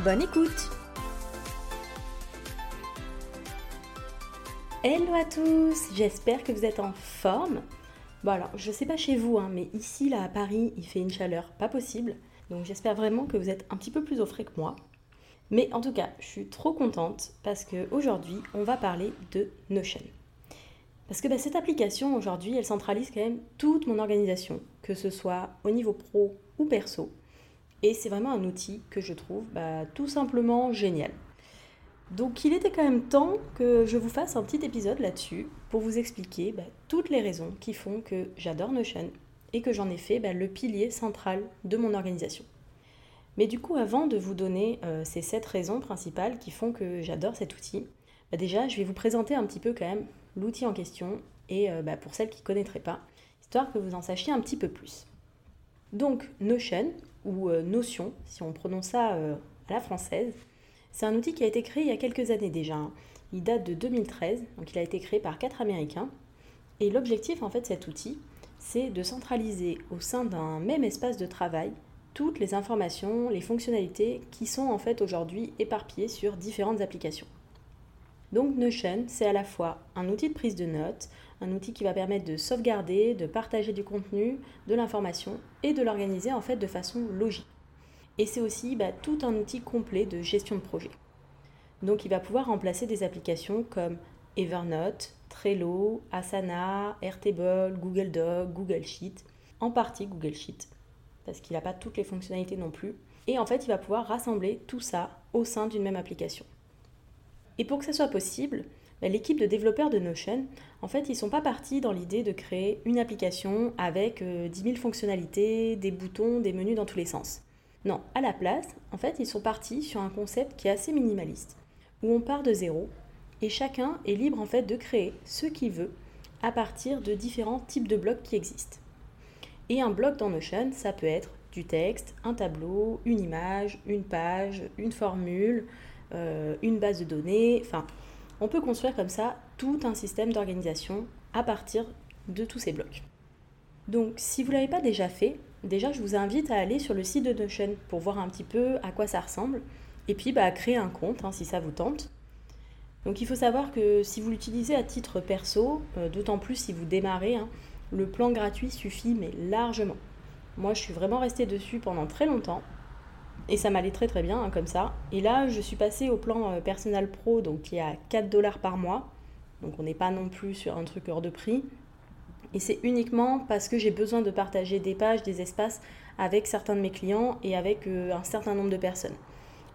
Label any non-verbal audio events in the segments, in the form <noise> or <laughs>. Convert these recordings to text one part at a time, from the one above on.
Bonne écoute Hello à tous, j'espère que vous êtes en forme. Bon alors, je sais pas chez vous, hein, mais ici là à Paris, il fait une chaleur pas possible. Donc j'espère vraiment que vous êtes un petit peu plus au frais que moi. Mais en tout cas, je suis trop contente parce qu'aujourd'hui, on va parler de Notion. Parce que bah, cette application, aujourd'hui, elle centralise quand même toute mon organisation, que ce soit au niveau pro ou perso. Et c'est vraiment un outil que je trouve bah, tout simplement génial. Donc il était quand même temps que je vous fasse un petit épisode là-dessus pour vous expliquer bah, toutes les raisons qui font que j'adore Notion et que j'en ai fait le pilier central de mon organisation. Mais du coup, avant de vous donner euh, ces sept raisons principales qui font que j'adore cet outil, déjà je vais vous présenter un petit peu quand même l'outil en question et euh, pour celles qui ne connaîtraient pas, histoire que vous en sachiez un petit peu plus. Donc Notion, ou euh, Notion, si on prononce ça euh, à la française. C'est un outil qui a été créé il y a quelques années déjà. Hein. Il date de 2013, donc il a été créé par quatre Américains. Et l'objectif en fait de cet outil, c'est de centraliser au sein d'un même espace de travail toutes les informations, les fonctionnalités qui sont en fait aujourd'hui éparpillées sur différentes applications. Donc Notion, c'est à la fois un outil de prise de notes, un outil qui va permettre de sauvegarder, de partager du contenu, de l'information et de l'organiser en fait de façon logique. Et c'est aussi bah, tout un outil complet de gestion de projet. Donc il va pouvoir remplacer des applications comme Evernote, Trello, Asana, Airtable, Google Doc, Google Sheet, en partie Google Sheet, parce qu'il n'a pas toutes les fonctionnalités non plus. Et en fait, il va pouvoir rassembler tout ça au sein d'une même application. Et pour que ça soit possible, bah, l'équipe de développeurs de Notion, en fait, ils ne sont pas partis dans l'idée de créer une application avec 10 euh, 000 fonctionnalités, des boutons, des menus dans tous les sens. Non, à la place, en fait, ils sont partis sur un concept qui est assez minimaliste, où on part de zéro et chacun est libre en fait de créer ce qu'il veut à partir de différents types de blocs qui existent. Et un bloc dans Notion, ça peut être du texte, un tableau, une image, une page, une formule, euh, une base de données, enfin, on peut construire comme ça tout un système d'organisation à partir de tous ces blocs. Donc si vous ne l'avez pas déjà fait, déjà je vous invite à aller sur le site de Notion pour voir un petit peu à quoi ça ressemble et puis bah, créer un compte hein, si ça vous tente. Donc il faut savoir que si vous l'utilisez à titre perso, euh, d'autant plus si vous démarrez, hein, le plan gratuit suffit mais largement. Moi je suis vraiment restée dessus pendant très longtemps et ça m'allait très très bien hein, comme ça. Et là, je suis passée au plan euh, Personal Pro, donc qui est à 4 dollars par mois. Donc on n'est pas non plus sur un truc hors de prix. Et c'est uniquement parce que j'ai besoin de partager des pages, des espaces avec certains de mes clients et avec euh, un certain nombre de personnes.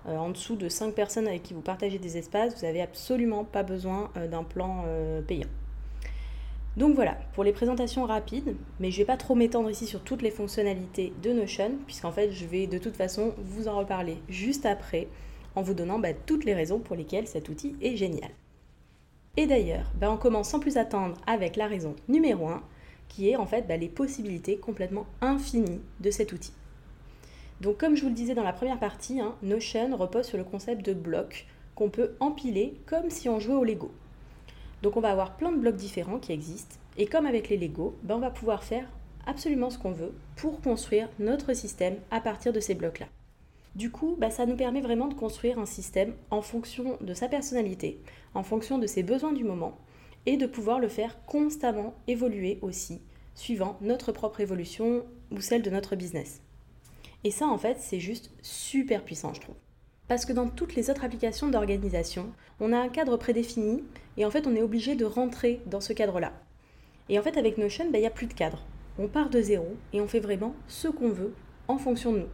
Euh, en dessous de 5 personnes avec qui vous partagez des espaces, vous n'avez absolument pas besoin d'un plan payant. Donc voilà, pour les présentations rapides, mais je ne vais pas trop m'étendre ici sur toutes les fonctionnalités de Notion, puisqu'en fait je vais de toute façon vous en reparler juste après, en vous donnant bah, toutes les raisons pour lesquelles cet outil est génial. Et d'ailleurs, bah, on commence sans plus attendre avec la raison numéro 1, qui est en fait bah, les possibilités complètement infinies de cet outil. Donc comme je vous le disais dans la première partie, hein, Notion repose sur le concept de bloc qu'on peut empiler comme si on jouait au Lego. Donc on va avoir plein de blocs différents qui existent. Et comme avec les Lego, ben on va pouvoir faire absolument ce qu'on veut pour construire notre système à partir de ces blocs-là. Du coup, ben, ça nous permet vraiment de construire un système en fonction de sa personnalité, en fonction de ses besoins du moment, et de pouvoir le faire constamment évoluer aussi, suivant notre propre évolution ou celle de notre business. Et ça, en fait, c'est juste super puissant, je trouve. Parce que dans toutes les autres applications d'organisation, on a un cadre prédéfini et en fait on est obligé de rentrer dans ce cadre-là. Et en fait avec Notion, ben, il n'y a plus de cadre. On part de zéro et on fait vraiment ce qu'on veut en fonction de nous.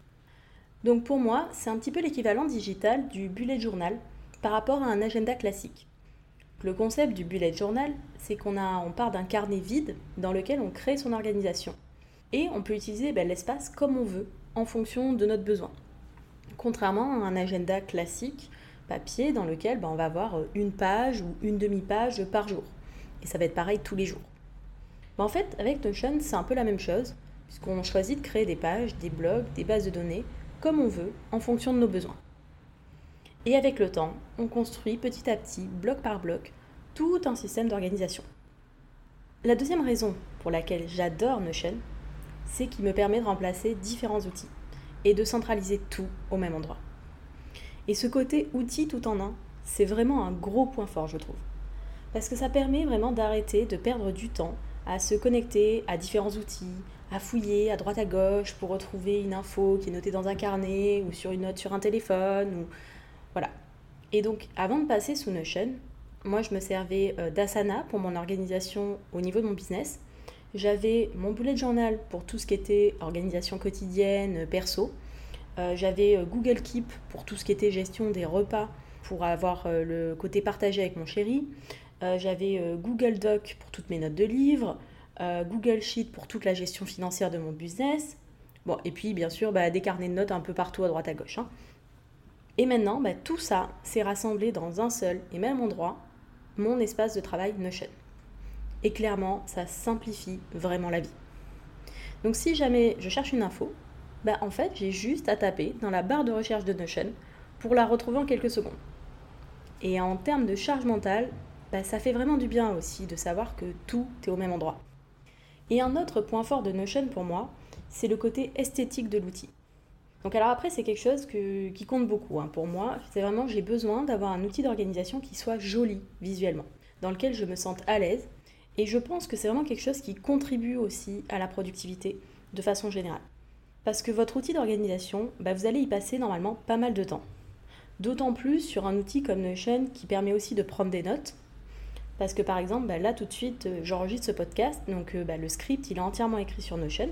Donc pour moi, c'est un petit peu l'équivalent digital du bullet journal par rapport à un agenda classique. Le concept du bullet journal, c'est qu'on on part d'un carnet vide dans lequel on crée son organisation. Et on peut utiliser ben, l'espace comme on veut en fonction de notre besoin. Contrairement à un agenda classique papier dans lequel ben, on va avoir une page ou une demi-page par jour. Et ça va être pareil tous les jours. Ben, en fait, avec Notion, c'est un peu la même chose, puisqu'on choisit de créer des pages, des blogs, des bases de données, comme on veut, en fonction de nos besoins. Et avec le temps, on construit petit à petit, bloc par bloc, tout un système d'organisation. La deuxième raison pour laquelle j'adore Notion, c'est qu'il me permet de remplacer différents outils et de centraliser tout au même endroit. Et ce côté outil tout en un, c'est vraiment un gros point fort, je trouve. Parce que ça permet vraiment d'arrêter de perdre du temps à se connecter à différents outils, à fouiller à droite à gauche pour retrouver une info qui est notée dans un carnet ou sur une note sur un téléphone ou voilà. Et donc avant de passer sous Notion, moi je me servais euh, d'Asana pour mon organisation au niveau de mon business. J'avais mon bullet journal pour tout ce qui était organisation quotidienne, euh, perso. Euh, j'avais Google Keep pour tout ce qui était gestion des repas pour avoir le côté partagé avec mon chéri. J'avais Google Doc pour toutes mes notes de livres. Google Sheet pour toute la gestion financière de mon business. Bon, et puis bien sûr, bah, des carnets de notes un peu partout à droite à gauche. Hein. Et maintenant, bah, tout ça s'est rassemblé dans un seul et même endroit, mon espace de travail Notion. Et clairement, ça simplifie vraiment la vie. Donc si jamais je cherche une info, bah, en fait, j'ai juste à taper dans la barre de recherche de Notion pour la retrouver en quelques secondes. Et en termes de charge mentale, bah, ça fait vraiment du bien aussi de savoir que tout est au même endroit. Et un autre point fort de Notion pour moi, c'est le côté esthétique de l'outil. Donc alors après, c'est quelque chose qui compte beaucoup hein. pour moi. C'est vraiment, j'ai besoin d'avoir un outil d'organisation qui soit joli visuellement, dans lequel je me sente à l'aise. Et je pense que c'est vraiment quelque chose qui contribue aussi à la productivité de façon générale. Parce que votre outil d'organisation, bah, vous allez y passer normalement pas mal de temps. D'autant plus sur un outil comme Notion qui permet aussi de prendre des notes. Parce que par exemple, bah, là tout de suite, euh, j'enregistre ce podcast, donc euh, bah, le script il est entièrement écrit sur Notion.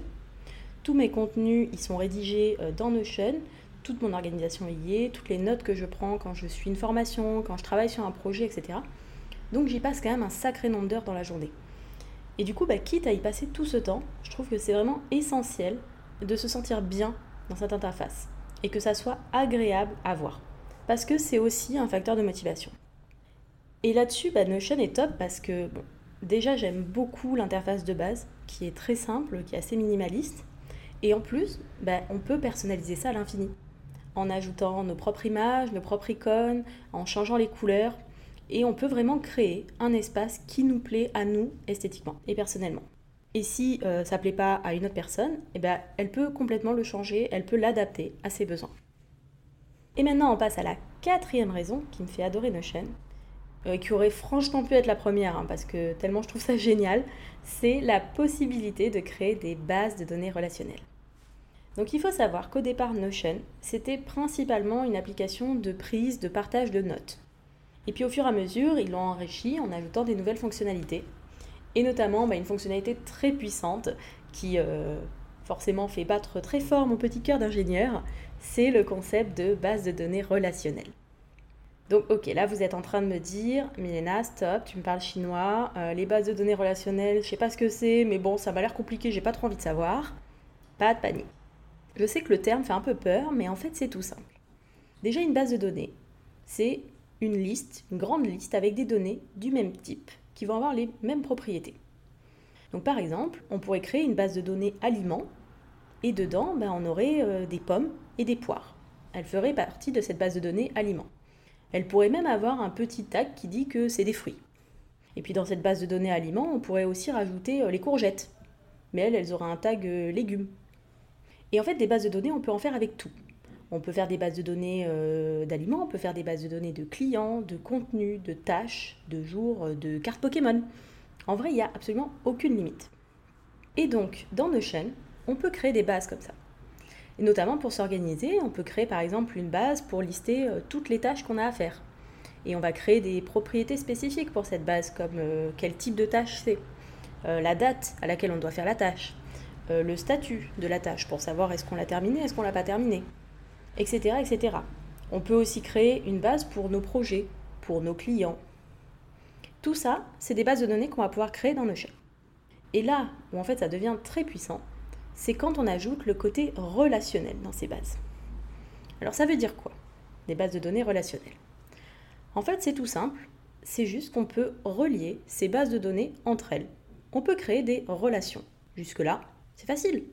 Tous mes contenus, ils sont rédigés euh, dans Notion. Toute mon organisation est y toutes les notes que je prends quand je suis une formation, quand je travaille sur un projet, etc. Donc j'y passe quand même un sacré nombre d'heures dans la journée. Et du coup, bah, quitte à y passer tout ce temps, je trouve que c'est vraiment essentiel de se sentir bien dans cette interface et que ça soit agréable à voir. Parce que c'est aussi un facteur de motivation. Et là-dessus, bah, Notion est top parce que déjà j'aime beaucoup l'interface de base qui est très simple, qui est assez minimaliste. Et en plus, ben, on peut personnaliser ça à l'infini. En ajoutant nos propres images, nos propres icônes, en changeant les couleurs. Et on peut vraiment créer un espace qui nous plaît à nous esthétiquement et personnellement. Et si euh, ça ne plaît pas à une autre personne, eh ben, elle peut complètement le changer, elle peut l'adapter à ses besoins. Et maintenant, on passe à la quatrième raison qui me fait adorer Notion, euh, qui aurait franchement pu être la première, hein, parce que tellement je trouve ça <laughs> génial, c'est la possibilité de créer des bases de données relationnelles. Donc il faut savoir qu'au départ Notion, c'était principalement une application de prise, de partage de notes. Et puis au fur et à mesure, ils l'ont enrichi en ajoutant des nouvelles fonctionnalités. Et notamment bah, une fonctionnalité très puissante qui euh, forcément fait battre très fort mon petit cœur d'ingénieur, c'est le concept de base de données relationnelle. Donc ok, là vous êtes en train de me dire, Milena, stop, tu me parles chinois, euh, les bases de données relationnelles, je sais pas ce que c'est, mais bon, ça m'a l'air compliqué, j'ai pas trop envie de savoir. Pas de panique. Je sais que le terme fait un peu peur, mais en fait c'est tout simple. Déjà une base de données, c'est une liste, une grande liste avec des données du même type qui vont avoir les mêmes propriétés. Donc par exemple, on pourrait créer une base de données aliments et dedans, ben, on aurait euh, des pommes et des poires. Elle ferait partie de cette base de données aliments. Elle pourrait même avoir un petit tag qui dit que c'est des fruits. Et puis dans cette base de données aliments, on pourrait aussi rajouter euh, les courgettes. Mais elles, elles auraient un tag euh, légumes. Et en fait, des bases de données, on peut en faire avec tout. On peut faire des bases de données euh, d'aliments, on peut faire des bases de données de clients, de contenus, de tâches, de jours, euh, de cartes Pokémon. En vrai, il n'y a absolument aucune limite. Et donc, dans Notion, on peut créer des bases comme ça. Et notamment pour s'organiser, on peut créer par exemple une base pour lister euh, toutes les tâches qu'on a à faire. Et on va créer des propriétés spécifiques pour cette base, comme quel type de tâche c'est, la date à laquelle on doit faire la tâche, le statut de la tâche pour savoir est-ce qu'on l'a terminé, est-ce qu'on l'a pas terminé, etc., etc. On peut aussi créer une base pour nos projets, pour nos clients. Tout ça, c'est des bases de données qu'on va pouvoir créer dans Notion. Et là où en fait ça devient très puissant, c'est quand on ajoute le côté relationnel dans ces bases. Alors ça veut dire quoi Des bases de données relationnelles? En fait, c'est tout simple. C'est juste qu'on peut relier ces bases de données entre elles. On peut créer des relations. Jusque-là, c'est facile.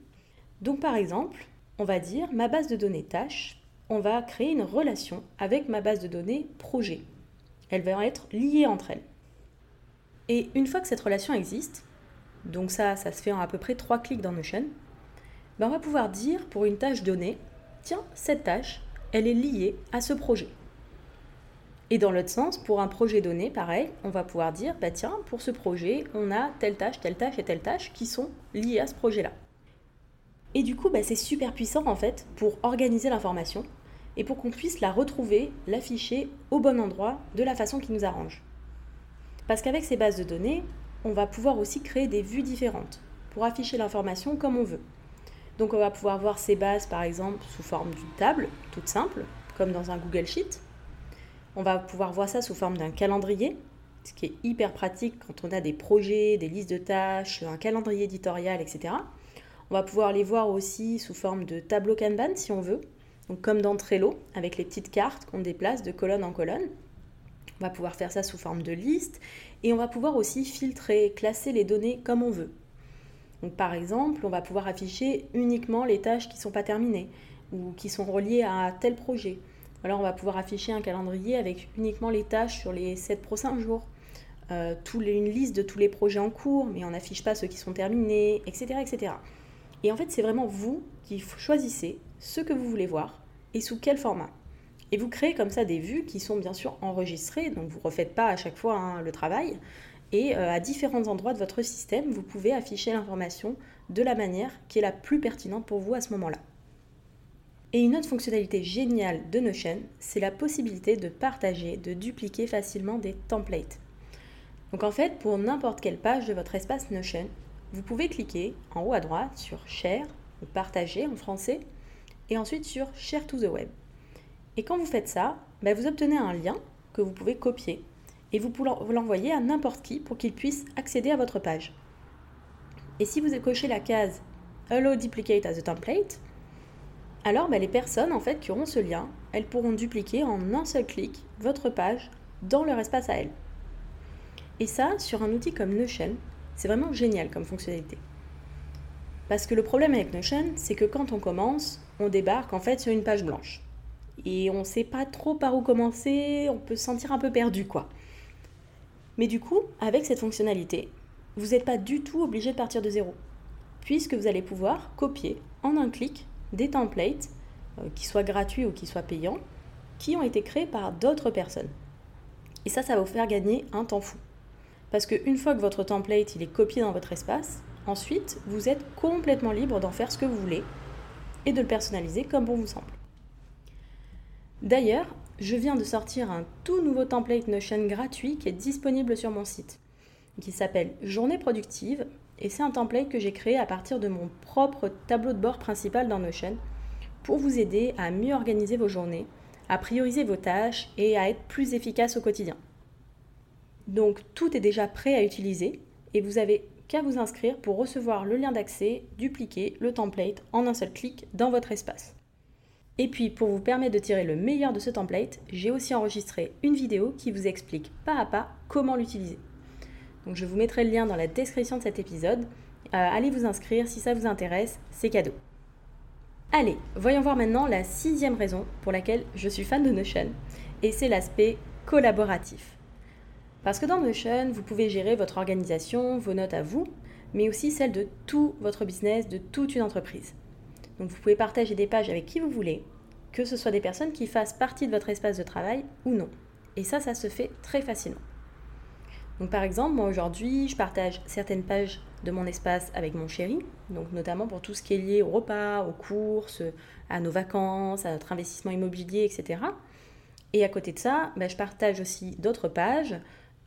Donc par exemple, on va dire ma base de données tâche, on va créer une relation avec ma base de données projet. Elles vont être liées entre elles. Et une fois que cette relation existe, donc ça, ça se fait en à peu près trois clics dans Notion, ben on va pouvoir dire pour une tâche donnée, tiens, cette tâche, elle est liée à ce projet. Et dans l'autre sens, pour un projet donné, pareil, on va pouvoir dire, bah tiens, pour ce projet, on a telle tâche, telle tâche et telle tâche qui sont liées à ce projet-là. Et du coup, bah, c'est super puissant en fait pour organiser l'information et pour qu'on puisse la retrouver, l'afficher au bon endroit de la façon qui nous arrange. Parce qu'avec ces bases de données, on va pouvoir aussi créer des vues différentes pour afficher l'information comme on veut. Donc on va pouvoir voir ces bases par exemple sous forme d'une table toute simple, comme dans un Google Sheet. On va pouvoir voir ça sous forme d'un calendrier, ce qui est hyper pratique quand on a des projets, des listes de tâches, un calendrier éditorial, etc. On va pouvoir les voir aussi sous forme de tableau Kanban si on veut, comme dans Trello, avec les petites cartes qu'on déplace de colonne en colonne. On va pouvoir faire ça sous forme de liste et on va pouvoir aussi filtrer, classer les données comme on veut. Par exemple, on va pouvoir afficher uniquement les tâches qui ne sont pas terminées ou qui sont reliées à tel projet. Alors on va pouvoir afficher un calendrier avec uniquement les tâches sur les 7 prochains jours. Euh, une liste de tous les projets en cours, mais on n'affiche pas ceux qui sont terminés, etc. etc. Et en fait, c'est vraiment vous qui choisissez ce que vous voulez voir et sous quel format. Et vous créez comme ça des vues qui sont bien sûr enregistrées, donc vous ne refaites pas à chaque fois hein, le travail. Et euh, à différents endroits de votre système, vous pouvez afficher l'information de la manière qui est la plus pertinente pour vous à ce moment-là. Et une autre fonctionnalité géniale de Notion, c'est la possibilité de partager, de dupliquer facilement des templates. Donc en fait, pour n'importe quelle page de votre espace Notion, vous pouvez cliquer en haut à droite sur Share ou Partager en français et ensuite sur Share to the Web. Et quand vous faites ça, ben, vous obtenez un lien que vous pouvez copier et vous pouvez l'envoyer à n'importe qui pour qu'il puisse accéder à votre page. Et si vous cochez la case Allow Duplicate as a Template, alors ben, les personnes qui auront ce lien, elles pourront dupliquer en un seul clic votre page dans leur espace à elles. Et ça, sur un outil comme Notion, c'est vraiment génial comme fonctionnalité. Parce que le problème avec Notion, c'est que quand on commence, on débarque en fait sur une page blanche et on ne sait pas trop par où commencer, on peut se sentir un peu perdu quoi. Mais du coup, avec cette fonctionnalité, vous n'êtes pas du tout obligé de partir de zéro, puisque vous allez pouvoir copier en un clic des templates, euh, qui soient gratuits ou qui soient payants, qui ont été créés par d'autres personnes. Et ça, ça va vous faire gagner un temps fou. Parce qu'une fois que votre template est copié dans votre espace, ensuite, vous êtes complètement libre d'en faire ce que vous voulez et de le personnaliser comme bon vous semble. D'ailleurs, je viens de sortir un tout nouveau template Notion gratuit qui est disponible sur mon site, qui s'appelle Journée productive, et c'est un template que j'ai créé à partir de mon propre tableau de bord principal dans Notion pour vous aider à mieux organiser vos journées, à prioriser vos tâches et à être plus efficace au quotidien. Donc tout est déjà prêt à utiliser et vous avez qu'à vous inscrire pour recevoir le lien d'accès, dupliquer le template en un seul clic dans votre espace. Et puis, pour vous permettre de tirer le meilleur de ce template, j'ai aussi enregistré une vidéo qui vous explique pas à pas comment l'utiliser. Donc, je vous mettrai le lien dans la description de cet épisode. Euh, allez vous inscrire si ça vous intéresse, c'est cadeau. Allez, voyons voir maintenant la sixième raison pour laquelle je suis fan de Notion, et c'est l'aspect collaboratif. Parce que dans Notion, vous pouvez gérer votre organisation, vos notes à vous, mais aussi celles de tout votre business, de toute une entreprise. Donc vous pouvez partager des pages avec qui vous voulez, que ce soit des personnes qui fassent partie de votre espace de travail ou non. Et ça, ça se fait très facilement. Donc par exemple, moi aujourd'hui, je partage certaines pages de mon espace avec mon chéri, donc notamment pour tout ce qui est lié au repas, aux courses, à nos vacances, à notre investissement immobilier, etc. Et à côté de ça, bah, je partage aussi d'autres pages,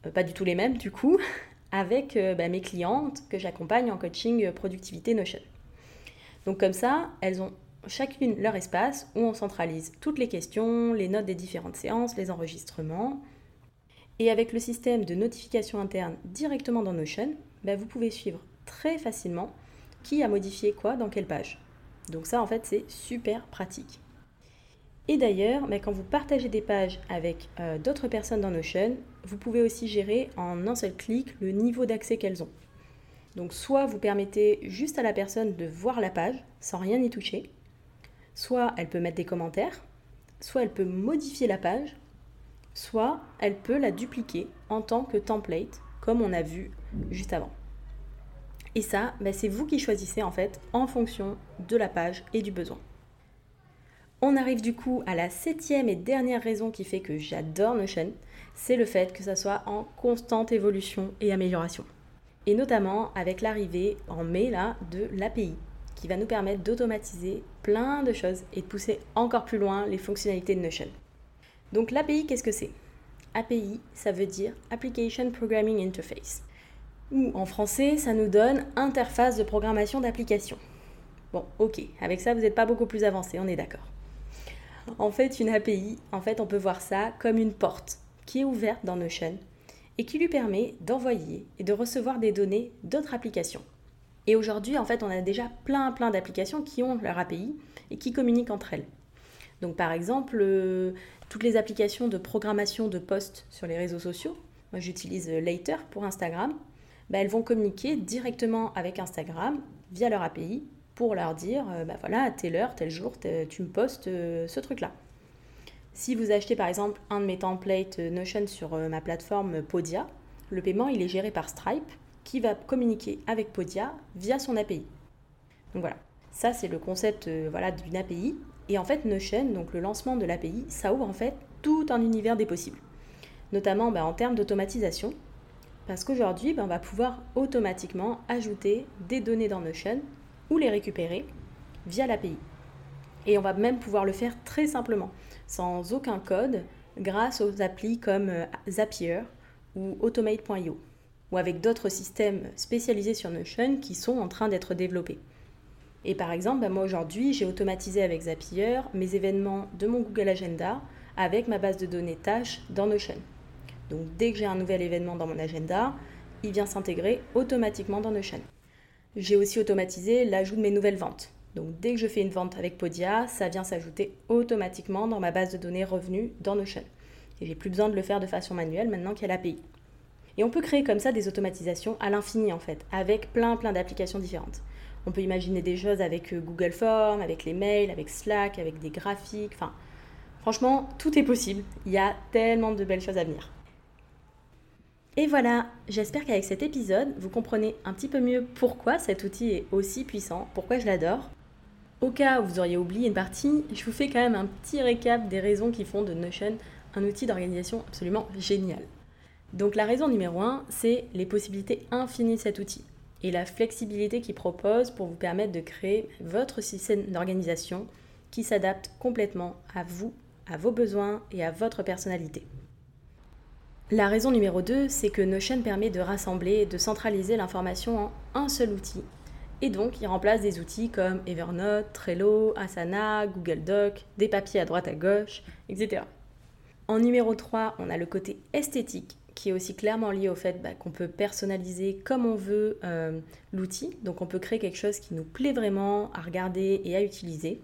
pas du tout les mêmes du coup, <laughs> avec euh, bah, mes clientes que j'accompagne en coaching productivité Notion. Donc comme ça, elles ont chacune leur espace où on centralise toutes les questions, les notes des différentes séances, les enregistrements. Et avec le système de notification interne directement dans Notion, bah, vous pouvez suivre très facilement qui a modifié quoi dans quelle page. Donc ça en fait c'est super pratique. Et d'ailleurs, mais quand vous partagez des pages avec euh, d'autres personnes dans Notion, vous pouvez aussi gérer en un seul clic le niveau d'accès qu'elles ont. Donc soit vous permettez juste à la personne de voir la page sans rien y toucher, soit elle peut mettre des commentaires, soit elle peut modifier la page, soit elle peut la dupliquer en tant que template, comme on a vu juste avant. Et ça, bah, c'est vous qui choisissez en fait en fonction de la page et du besoin. On arrive du coup à la septième et dernière raison qui fait que j'adore Notion, c'est le fait que ça soit en constante évolution et amélioration. Et notamment avec l'arrivée en mai là de l'API qui va nous permettre d'automatiser plein de choses et de pousser encore plus loin les fonctionnalités de Notion. Donc l'API, qu'est-ce que c'est? API, ça veut dire Application Programming Interface. Ou en français, ça nous donne interface de programmation d'application. Bon, ok, avec ça, vous n'êtes pas beaucoup plus avancé, on est d'accord. En fait, une API, en fait, on peut voir ça comme une porte qui est ouverte dans Notion et qui lui permet d'envoyer et de recevoir des données d'autres applications. Et aujourd'hui, en fait, on a déjà plein plein d'applications qui ont leur API et qui communiquent entre elles. Donc par exemple, euh, toutes les applications de programmation de posts sur les réseaux sociaux, moi j'utilise euh, Later pour Instagram, bah, elles vont communiquer directement avec Instagram via leur API pour leur dire, euh, bah voilà, à telle heure, tel jour, tu me postes ce truc-là. Si vous achetez par exemple un de mes templates Notion sur ma plateforme Podia, le paiement il est géré par Stripe qui va communiquer avec Podia via son API. Donc voilà, ça c'est le concept euh, d'une API. Et en fait, Notion, donc le lancement de l'API, ça ouvre en fait tout un univers des possibles. Notamment bah, en termes d'automatisation, parce qu'aujourd'hui, bah, on va pouvoir automatiquement ajouter des données dans Notion ou les récupérer via l'API. Et on va même pouvoir le faire très simplement, sans aucun code, grâce aux applis comme euh, Zapier ou Automate.io ou avec d'autres systèmes spécialisés sur Notion qui sont en train d'être développés. Et par exemple, bah, moi aujourd'hui, j'ai automatisé avec Zapier mes événements de mon Google Agenda avec ma base de données tâches dans Notion. Donc dès que j'ai un nouvel événement dans mon agenda, il vient s'intégrer automatiquement dans Notion. J'ai aussi automatisé l'ajout de mes nouvelles ventes. Donc dès que je fais une vente avec Podia, ça vient s'ajouter automatiquement dans ma base de données revenus dans Notion. Et j'ai plus besoin de le faire de façon manuelle maintenant qu'il y a l'API. Et on peut créer comme ça des automatisations à l'infini en fait, avec plein plein d'applications différentes. On peut imaginer des choses avec euh, Google Forms, avec les mails, avec Slack, avec des graphiques, enfin franchement, tout est possible. Il y a tellement de belles choses à venir. Et voilà, j'espère qu'avec cet épisode, vous comprenez un petit peu mieux pourquoi cet outil est aussi puissant, pourquoi je l'adore. Au cas où vous auriez oublié une partie, je vous fais quand même un petit récap des raisons qui font de Notion un outil d'organisation absolument génial. Donc la raison numéro 1, c'est les possibilités infinies de cet outil et la flexibilité qu'il propose pour vous permettre de créer votre système d'organisation qui s'adapte complètement à vous, à vos besoins et à votre personnalité. La raison numéro 2, c'est que Notion permet de rassembler et de centraliser l'information en un seul outil. Et donc, il remplace des outils comme Evernote, Trello, Asana, Google Doc, des papiers à droite à gauche, etc. En numéro 3, on a le côté esthétique qui est aussi clairement lié au fait bah, qu'on peut personnaliser comme on veut euh, l'outil. Donc on peut créer quelque chose qui nous plaît vraiment à regarder et à utiliser.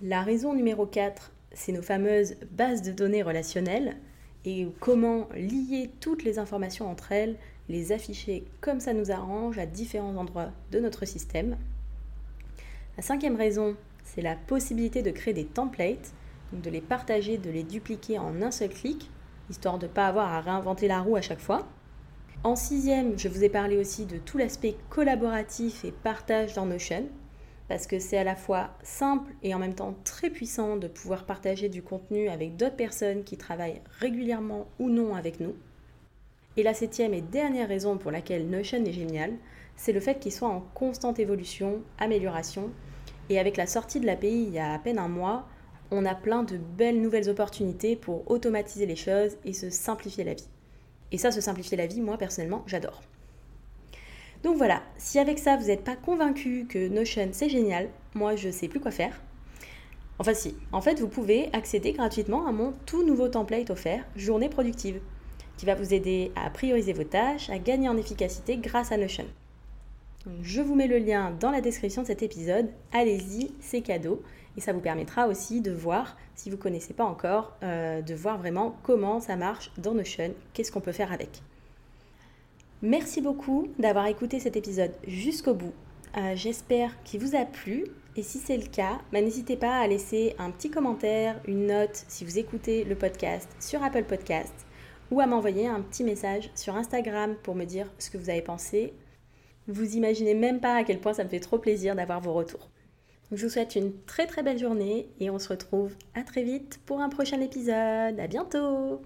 La raison numéro 4, c'est nos fameuses bases de données relationnelles et comment lier toutes les informations entre elles, les afficher comme ça nous arrange à différents endroits de notre système. La cinquième raison, c'est la possibilité de créer des templates, de les partager, de les dupliquer en un seul clic histoire de ne pas avoir à réinventer la roue à chaque fois. En sixième, je vous ai parlé aussi de tout l'aspect collaboratif et partage dans Notion, parce que c'est à la fois simple et en même temps très puissant de pouvoir partager du contenu avec d'autres personnes qui travaillent régulièrement ou non avec nous. Et la septième et dernière raison pour laquelle Notion est génial, c'est le fait qu'il soit en constante évolution, amélioration, et avec la sortie de l'API il y a à peine un mois, on a plein de belles nouvelles opportunités pour automatiser les choses et se simplifier la vie. Et ça, se simplifier la vie, moi personnellement, j'adore. Donc voilà, si avec ça vous n'êtes pas convaincu que Notion c'est génial, moi je sais plus quoi faire. Enfin si, en fait vous pouvez accéder gratuitement à mon tout nouveau template offert, Journée productive, qui va vous aider à prioriser vos tâches, à gagner en efficacité grâce à Notion. je vous mets le lien dans la description de cet épisode. Allez-y, c'est cadeau. Et ça vous permettra aussi de voir, si vous ne connaissez pas encore, euh, de voir vraiment comment ça marche dans Notion, qu'est-ce qu'on peut faire avec. Merci beaucoup d'avoir écouté cet épisode jusqu'au bout. Euh, j'espère qu'il vous a plu. Et si c'est le cas, bah, n'hésitez pas à laisser un petit commentaire, une note si vous écoutez le podcast sur Apple Podcast ou à m'envoyer un petit message sur Instagram pour me dire ce que vous avez pensé vous imaginez même pas à quel point ça me fait trop plaisir d'avoir vos retours. je vous souhaite une très très belle journée et on se retrouve à très vite pour un prochain épisode. À bientôt